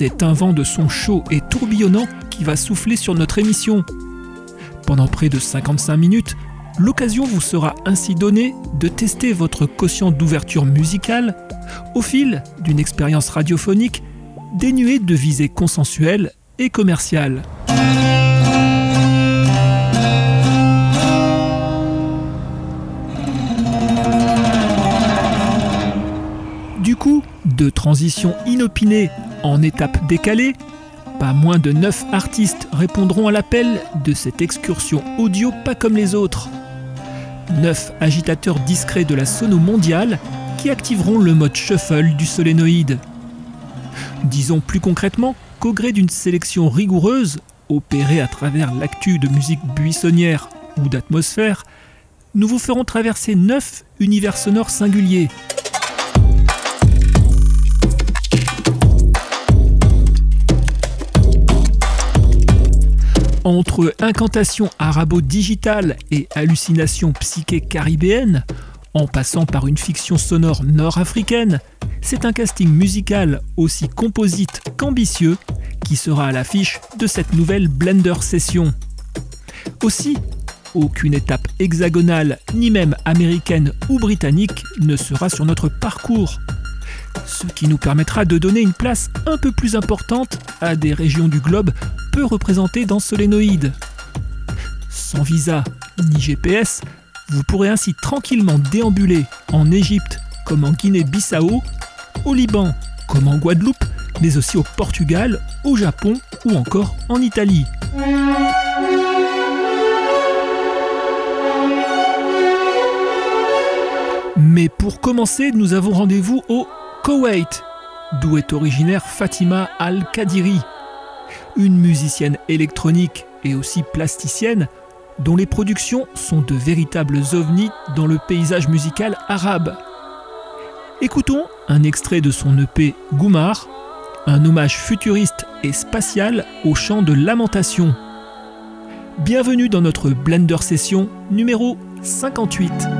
C'est un vent de son chaud et tourbillonnant qui va souffler sur notre émission. Pendant près de 55 minutes, l'occasion vous sera ainsi donnée de tester votre quotient d'ouverture musicale au fil d'une expérience radiophonique dénuée de visée consensuelle et commerciale. Du coup, de transition inopinée en étape décalée, pas moins de 9 artistes répondront à l'appel de cette excursion audio pas comme les autres. 9 agitateurs discrets de la sono mondiale qui activeront le mode shuffle du solénoïde. Disons plus concrètement qu'au gré d'une sélection rigoureuse, opérée à travers l'actu de musique buissonnière ou d'atmosphère, nous vous ferons traverser 9 univers sonores singuliers, Entre incantation arabo-digitale et hallucination psyché caribéenne, en passant par une fiction sonore nord-africaine, c'est un casting musical aussi composite qu'ambitieux qui sera à l'affiche de cette nouvelle Blender Session. Aussi, aucune étape hexagonale, ni même américaine ou britannique ne sera sur notre parcours ce qui nous permettra de donner une place un peu plus importante à des régions du globe peu représentées dans Solénoïde. Sans visa ni GPS, vous pourrez ainsi tranquillement déambuler en Égypte comme en Guinée-Bissau, au Liban comme en Guadeloupe, mais aussi au Portugal, au Japon ou encore en Italie. Mais pour commencer, nous avons rendez-vous au Koweït, d'où est originaire Fatima Al-Kadiri, une musicienne électronique et aussi plasticienne dont les productions sont de véritables ovnis dans le paysage musical arabe. Écoutons un extrait de son EP Goumar, un hommage futuriste et spatial au chant de lamentation. Bienvenue dans notre Blender Session numéro 58.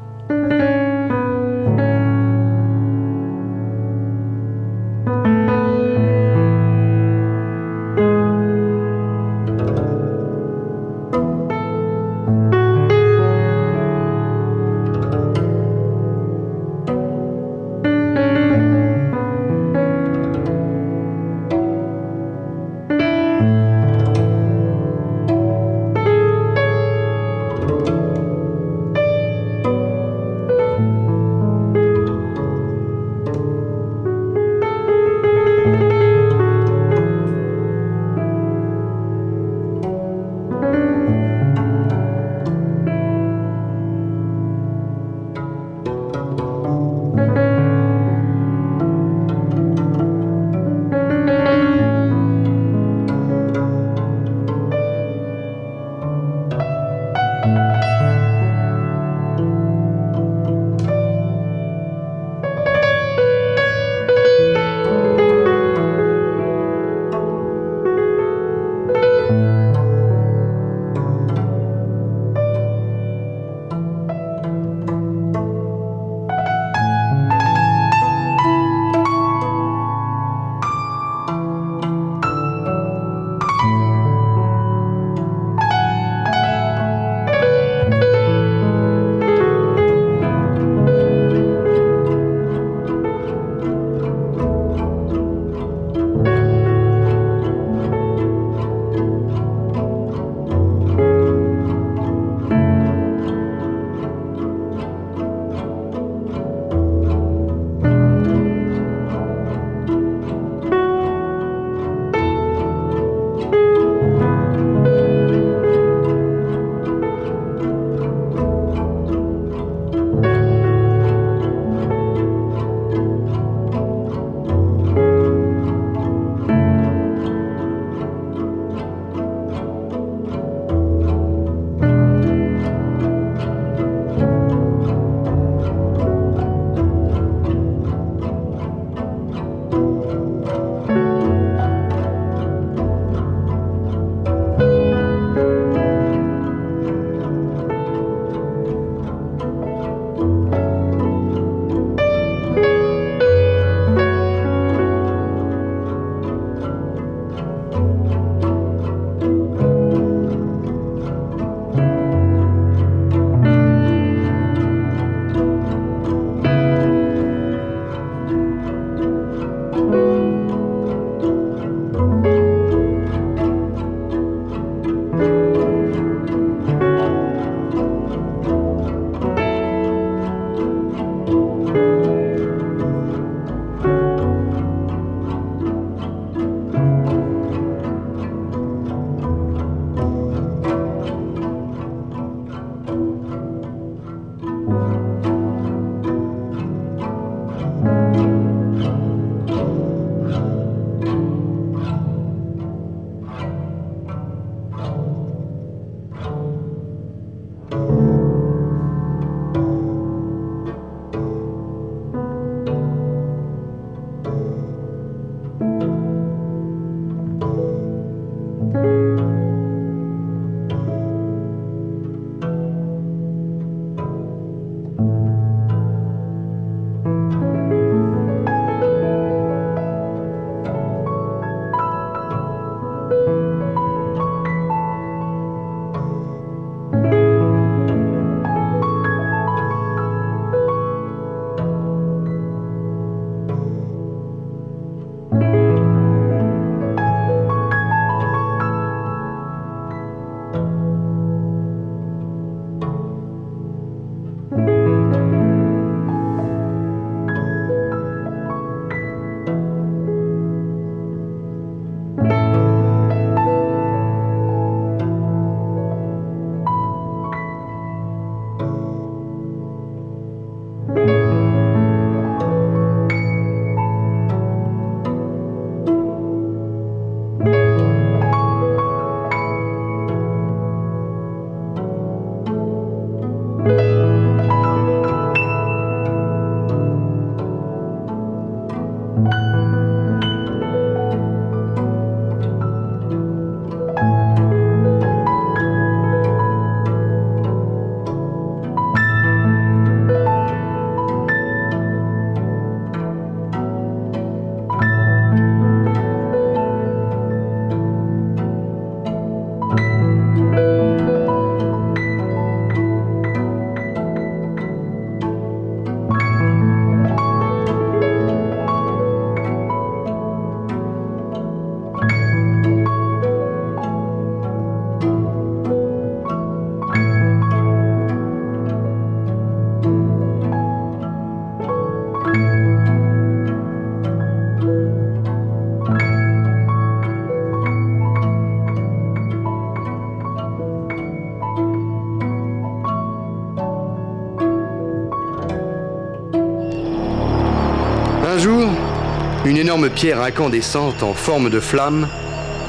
Pierre incandescente en forme de flamme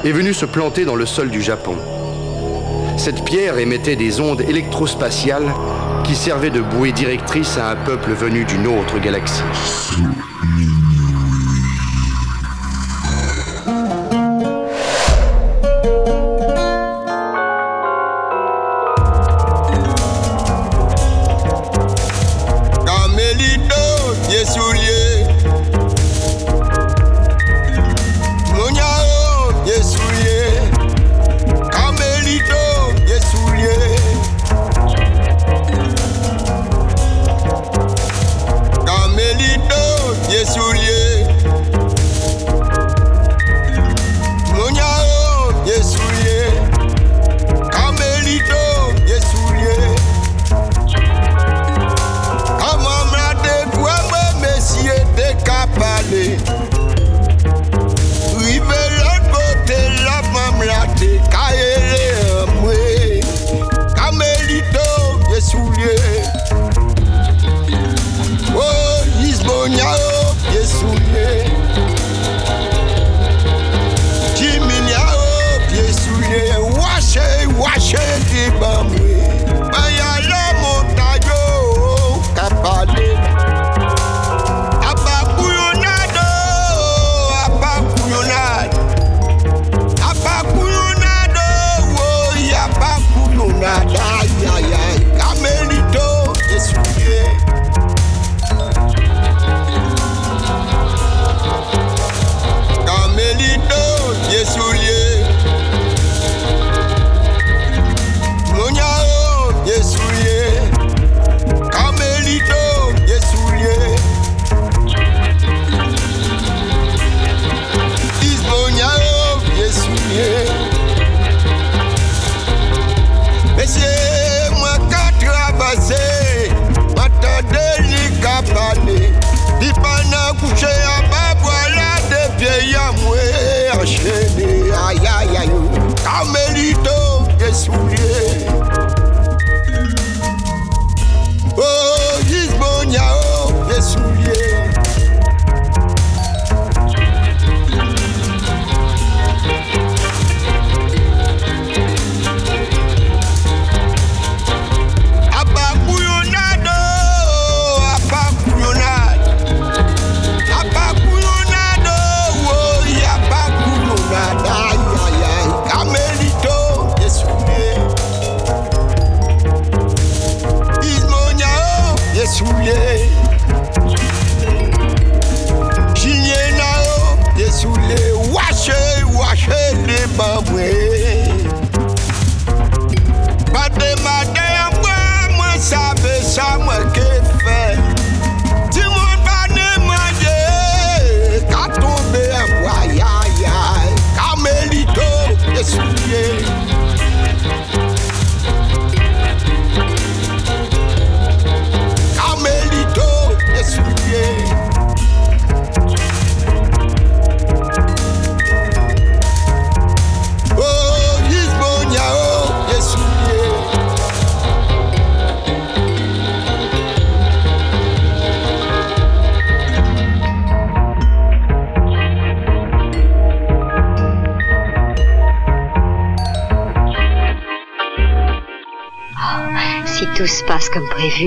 est venue se planter dans le sol du Japon. Cette pierre émettait des ondes électrospatiales qui servaient de bouée directrice à un peuple venu d'une autre galaxie.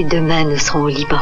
Demain nous serons au Liban.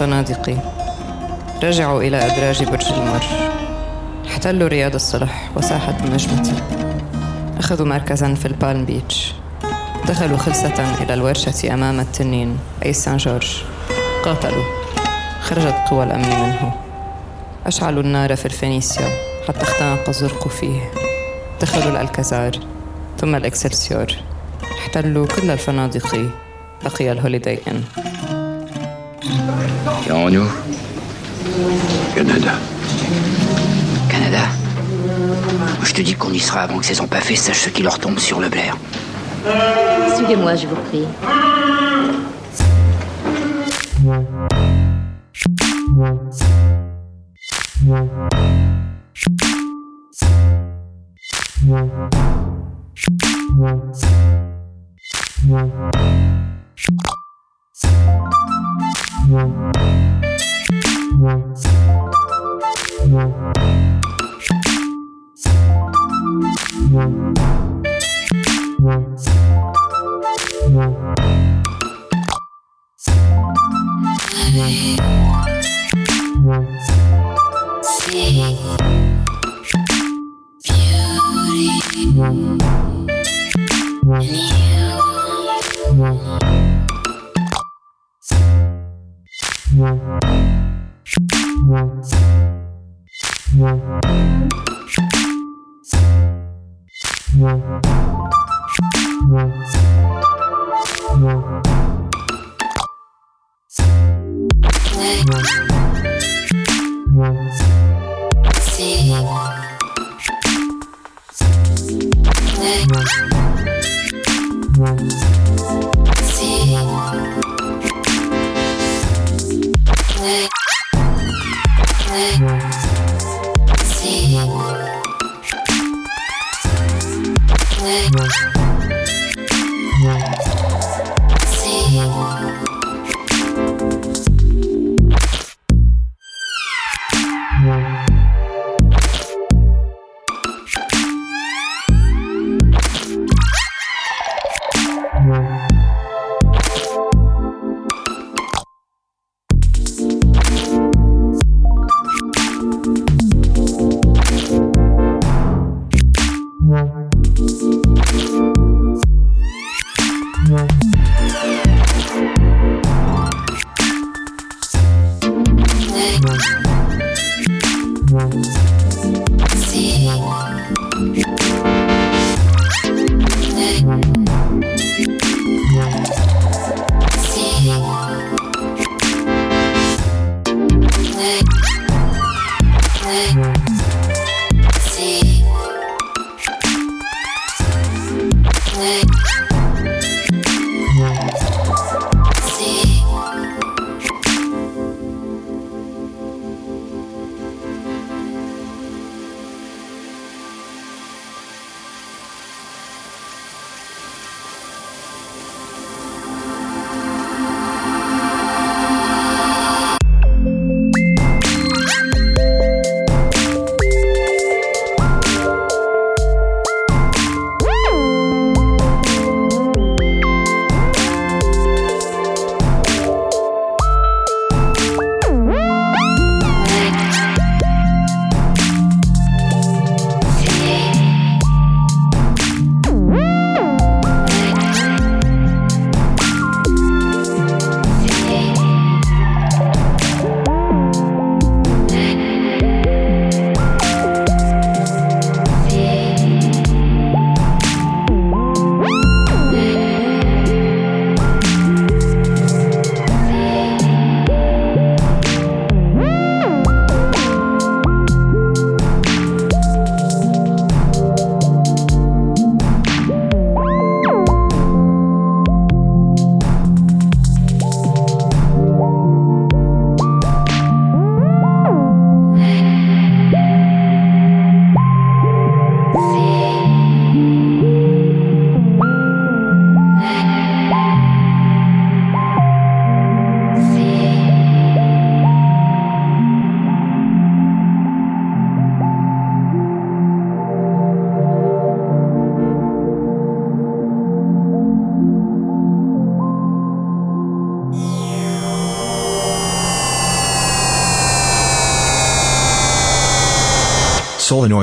الفنادقي رجعوا إلى أدراج برج المر. احتلوا رياض الصلح وساحة النجمة. أخذوا مركزا في البالم بيتش. دخلوا خلسة إلى الورشة أمام التنين أي سان جورج. قاتلوا. خرجت قوى الأمن منه. أشعلوا النار في الفينيسيا حتى اختنق الزرق فيه. دخلوا الألكازار ثم الإكسلسيور. احتلوا كل الفنادق. بقي الهوليداي إن. Canada. Canada? Je te dis qu'on y sera avant que ces empaffés sachent ce qui leur tombe sur le Blair. Suivez-moi, je vous prie.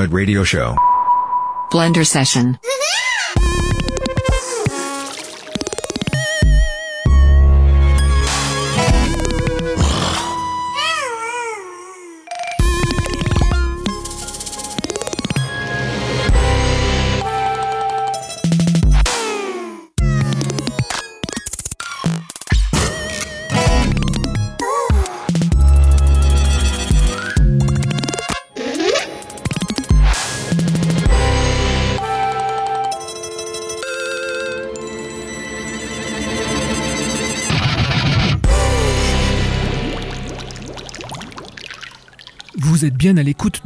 Radio Show. Blender Session.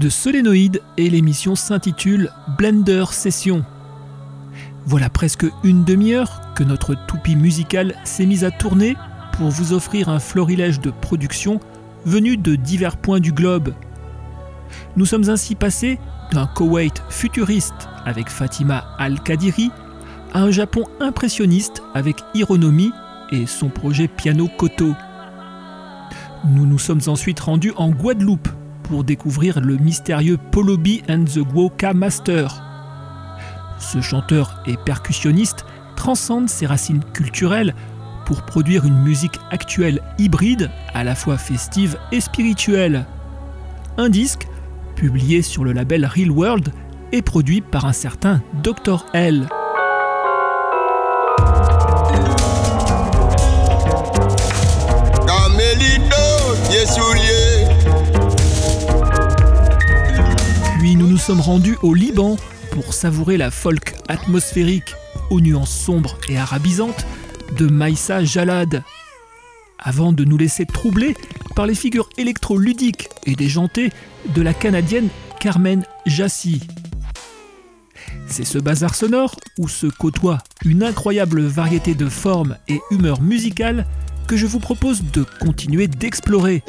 De Solénoïde et l'émission s'intitule Blender Session. Voilà presque une demi-heure que notre toupie musicale s'est mise à tourner pour vous offrir un florilège de productions venues de divers points du globe. Nous sommes ainsi passés d'un Koweït futuriste avec Fatima Al-Kadiri à un Japon impressionniste avec Hironomi et son projet Piano Koto. Nous nous sommes ensuite rendus en Guadeloupe pour découvrir le mystérieux Polobi and the Gwoka Master. Ce chanteur et percussionniste transcende ses racines culturelles pour produire une musique actuelle hybride, à la fois festive et spirituelle. Un disque, publié sur le label Real World, est produit par un certain Dr. L. nous sommes rendus au Liban pour savourer la folk atmosphérique aux nuances sombres et arabisantes de Maïssa Jalad. Avant de nous laisser troubler par les figures électro-ludiques et déjantées de la Canadienne Carmen Jassy. C'est ce bazar sonore où se côtoie une incroyable variété de formes et humeurs musicales que je vous propose de continuer d'explorer.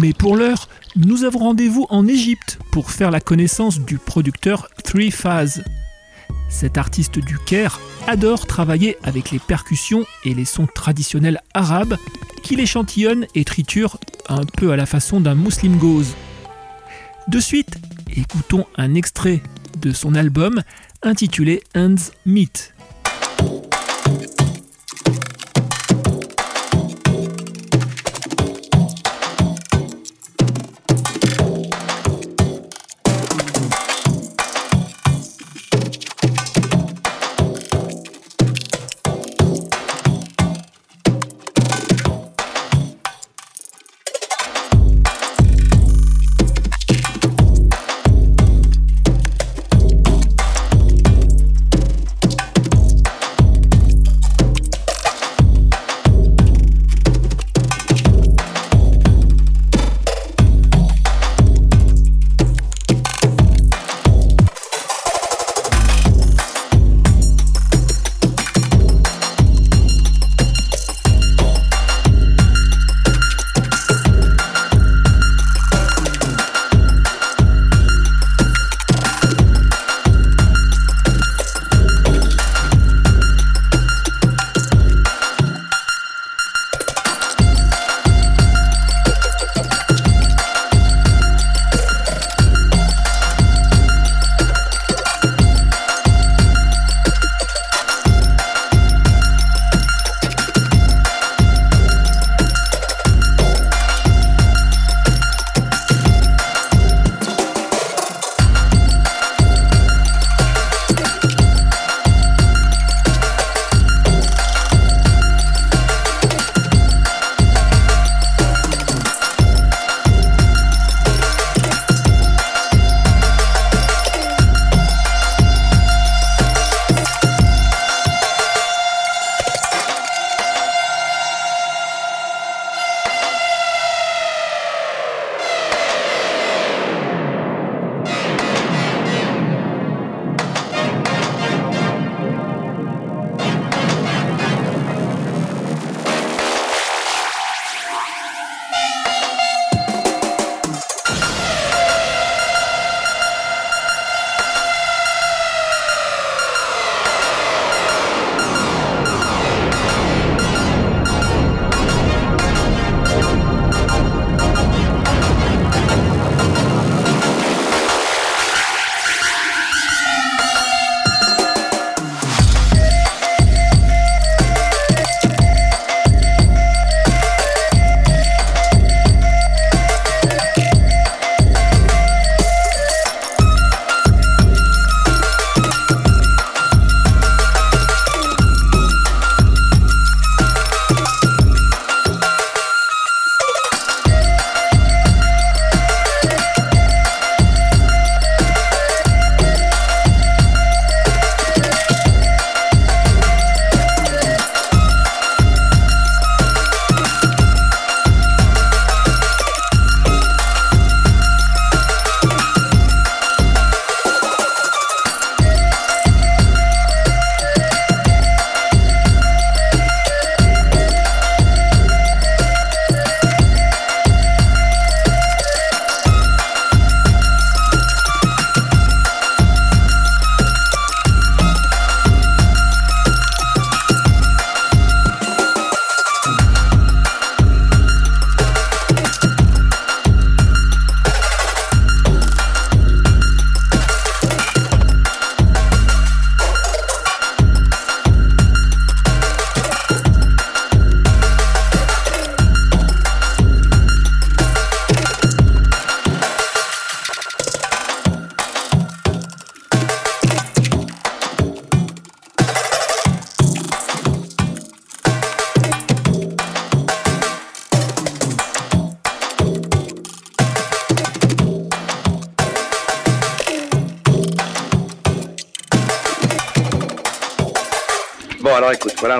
Mais pour l'heure, nous avons rendez-vous en Égypte pour faire la connaissance du producteur Three Phase. Cet artiste du Caire adore travailler avec les percussions et les sons traditionnels arabes qu'il échantillonne et triture un peu à la façon d'un Muslim Goz. De suite, écoutons un extrait de son album intitulé Hands Meet.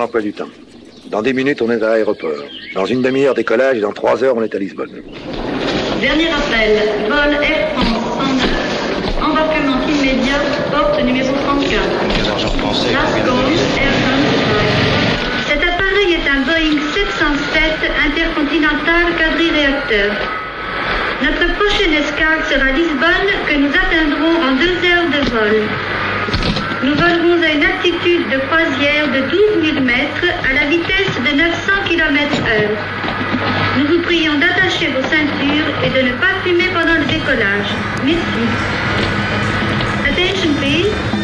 L'emploi du temps. Dans 10 minutes, on est à l'aéroport. Dans une demi-heure, décollage, et dans 3 heures, on est à Lisbonne. Dernier appel, vol Air France 109. Embarquement immédiat, porte numéro 34. Last call, Air France. Cet appareil est un Boeing 707 intercontinental quadri-réacteur. Notre prochaine escale sera Lisbonne, que nous atteindrons en deux heures de vol. Nous volerons à une altitude de croisière de 12 000 mètres à la vitesse de 900 km heure. Nous vous prions d'attacher vos ceintures et de ne pas fumer pendant le décollage. Merci. Attention please.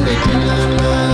la la la la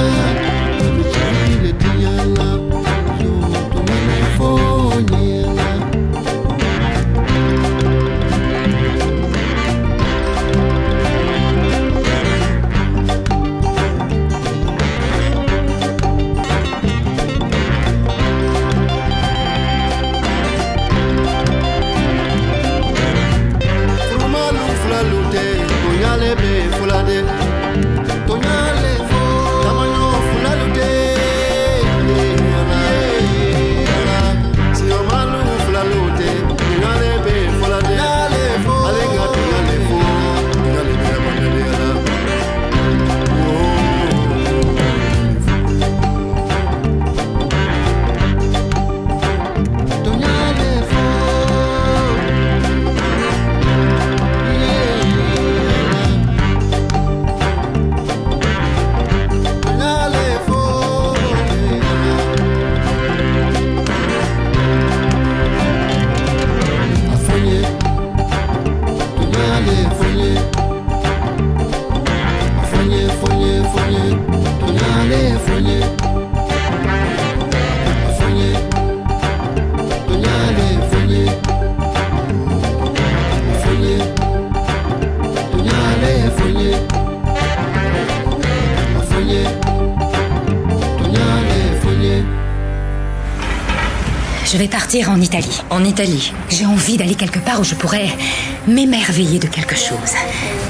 Je vais partir en Italie. En Italie J'ai envie d'aller quelque part où je pourrais m'émerveiller de quelque chose.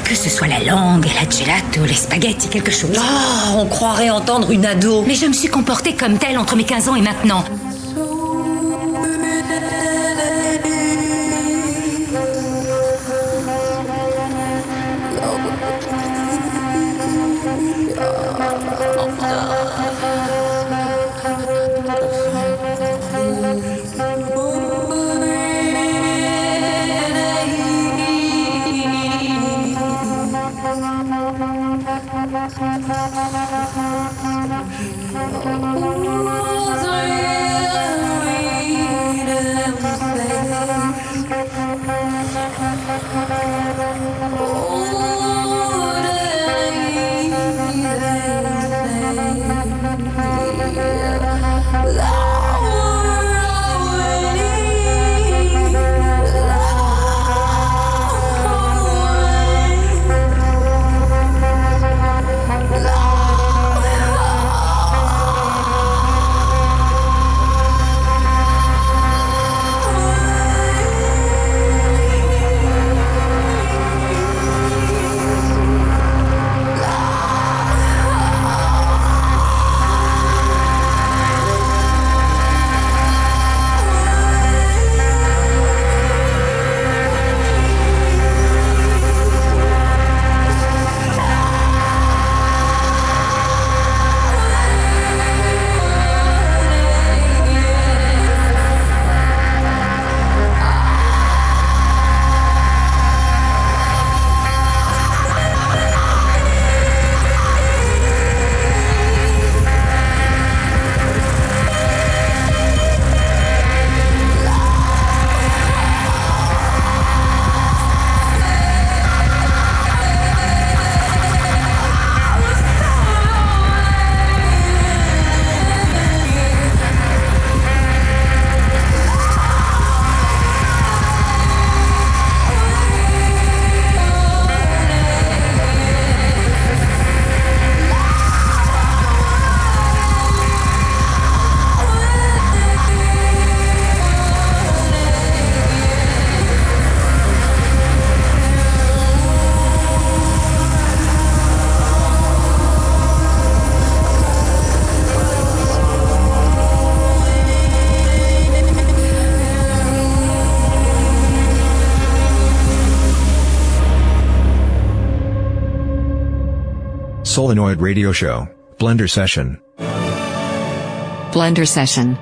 Que ce soit la langue, la gelato, les spaghettis, quelque chose. Oh, on croirait entendre une ado. Mais je me suis comportée comme telle entre mes 15 ans et maintenant. Love. Solenoid Radio Show, Blender Session. Blender Session.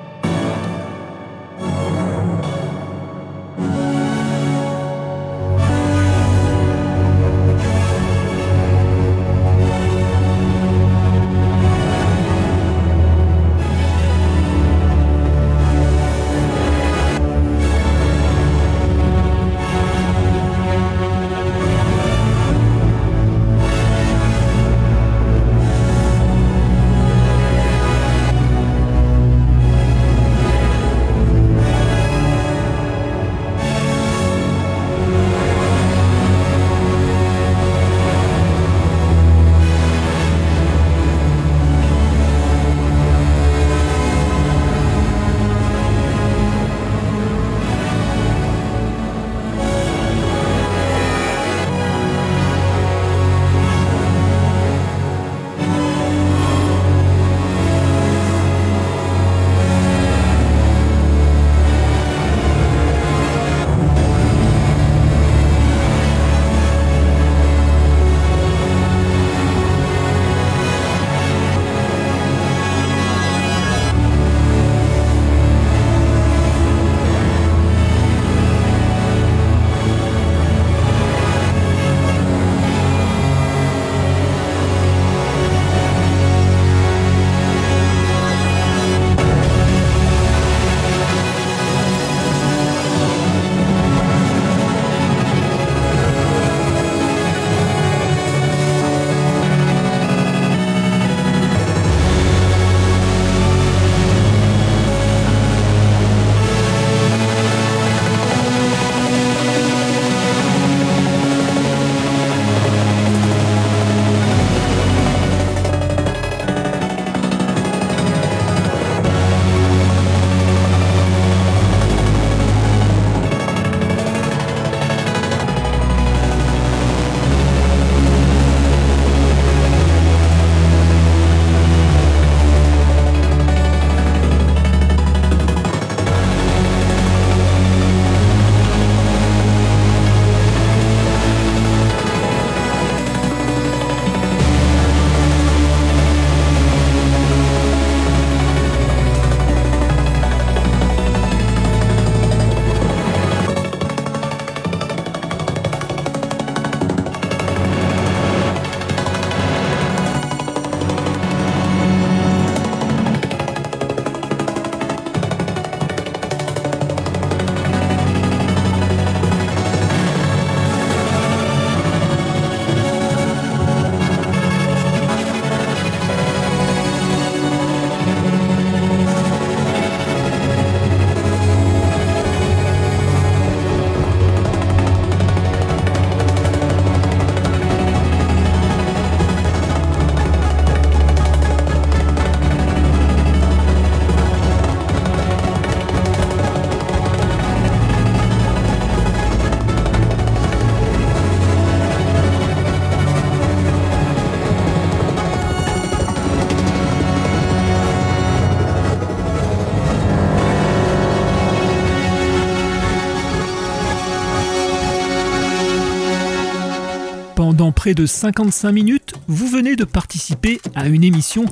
De 55 minutes, vous venez de participer à une émission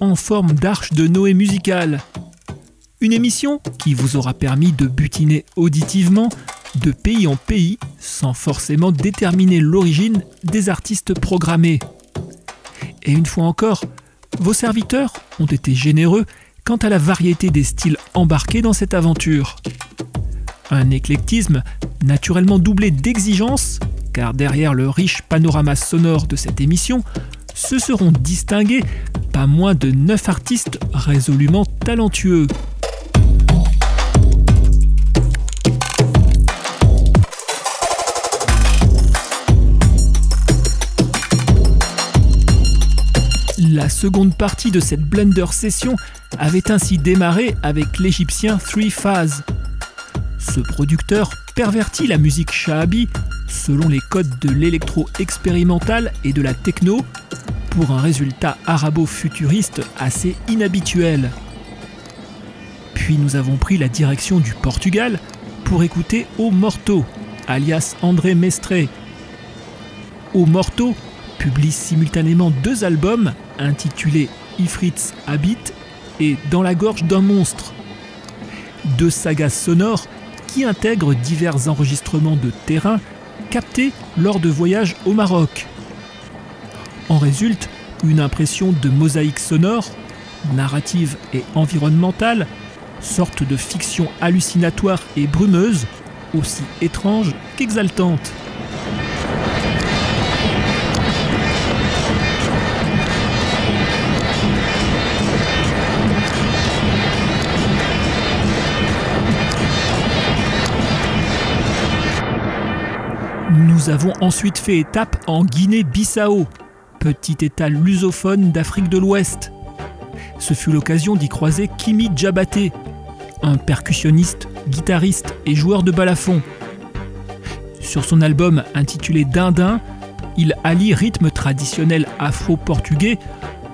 en forme d'arche de Noé musicale. Une émission qui vous aura permis de butiner auditivement de pays en pays sans forcément déterminer l'origine des artistes programmés. Et une fois encore, vos serviteurs ont été généreux quant à la variété des styles embarqués dans cette aventure. Un éclectisme naturellement doublé d'exigences car derrière le riche panorama sonore de cette émission, se seront distingués pas moins de 9 artistes résolument talentueux. La seconde partie de cette Blender session avait ainsi démarré avec l'égyptien Three Phase. Ce producteur pervertit la musique shahabi selon les codes de l'électro expérimental et de la techno pour un résultat arabo-futuriste assez inhabituel. Puis nous avons pris la direction du Portugal pour écouter O Morto, alias André Mestre. O Morto, publie simultanément deux albums intitulés Ifrit's Habit et Dans la gorge d'un monstre. Deux sagas sonores qui intègrent divers enregistrements de terrain captés lors de voyages au Maroc. En résulte une impression de mosaïque sonore, narrative et environnementale, sorte de fiction hallucinatoire et brumeuse, aussi étrange qu'exaltante. Nous avons ensuite fait étape en Guinée-Bissau, petit état lusophone d'Afrique de l'Ouest. Ce fut l'occasion d'y croiser Kimi Djabaté, un percussionniste, guitariste et joueur de balafon. Sur son album intitulé Dindin, il allie rythme traditionnel afro-portugais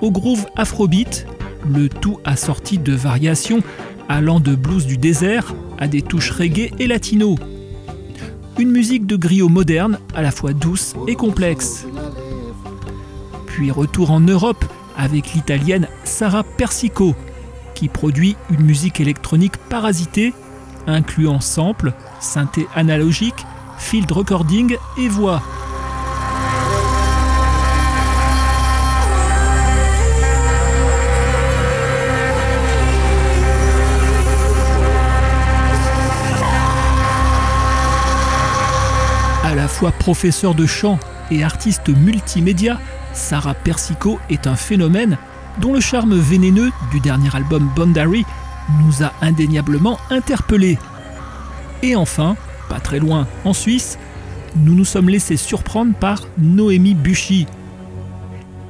au groove afrobeat, le tout assorti de variations allant de blues du désert à des touches reggae et latino. Une musique de griot moderne, à la fois douce et complexe. Puis retour en Europe avec l'italienne Sara Persico, qui produit une musique électronique parasitée, incluant samples, synthé analogique, field recording et voix. Fois professeur de chant et artiste multimédia, Sarah Persico est un phénomène dont le charme vénéneux du dernier album Bondary nous a indéniablement interpellés. Et enfin, pas très loin, en Suisse, nous nous sommes laissés surprendre par Noémie Buchy.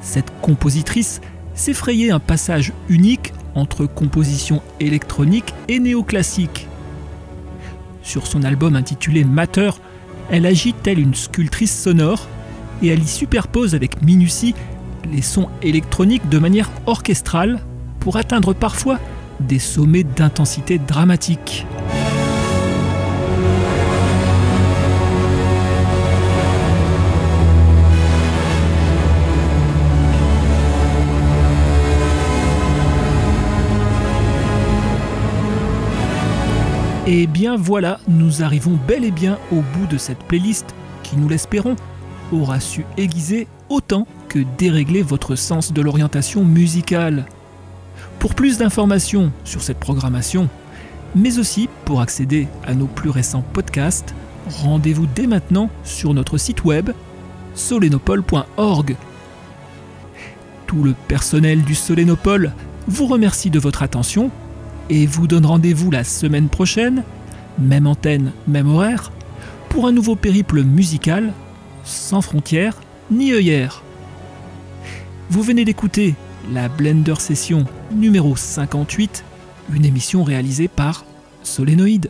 Cette compositrice s'effrayait un passage unique entre composition électronique et néoclassique. Sur son album intitulé Matter, elle agit telle une sculptrice sonore et elle y superpose avec minutie les sons électroniques de manière orchestrale pour atteindre parfois des sommets d'intensité dramatique. Et bien voilà, nous arrivons bel et bien au bout de cette playlist qui, nous l'espérons, aura su aiguiser autant que dérégler votre sens de l'orientation musicale. Pour plus d'informations sur cette programmation, mais aussi pour accéder à nos plus récents podcasts, rendez-vous dès maintenant sur notre site web solenopole.org. Tout le personnel du Solénopole vous remercie de votre attention et vous donne rendez-vous la semaine prochaine, même antenne, même horaire, pour un nouveau périple musical sans frontières ni œillères. Vous venez d'écouter la Blender Session numéro 58, une émission réalisée par Solénoïde.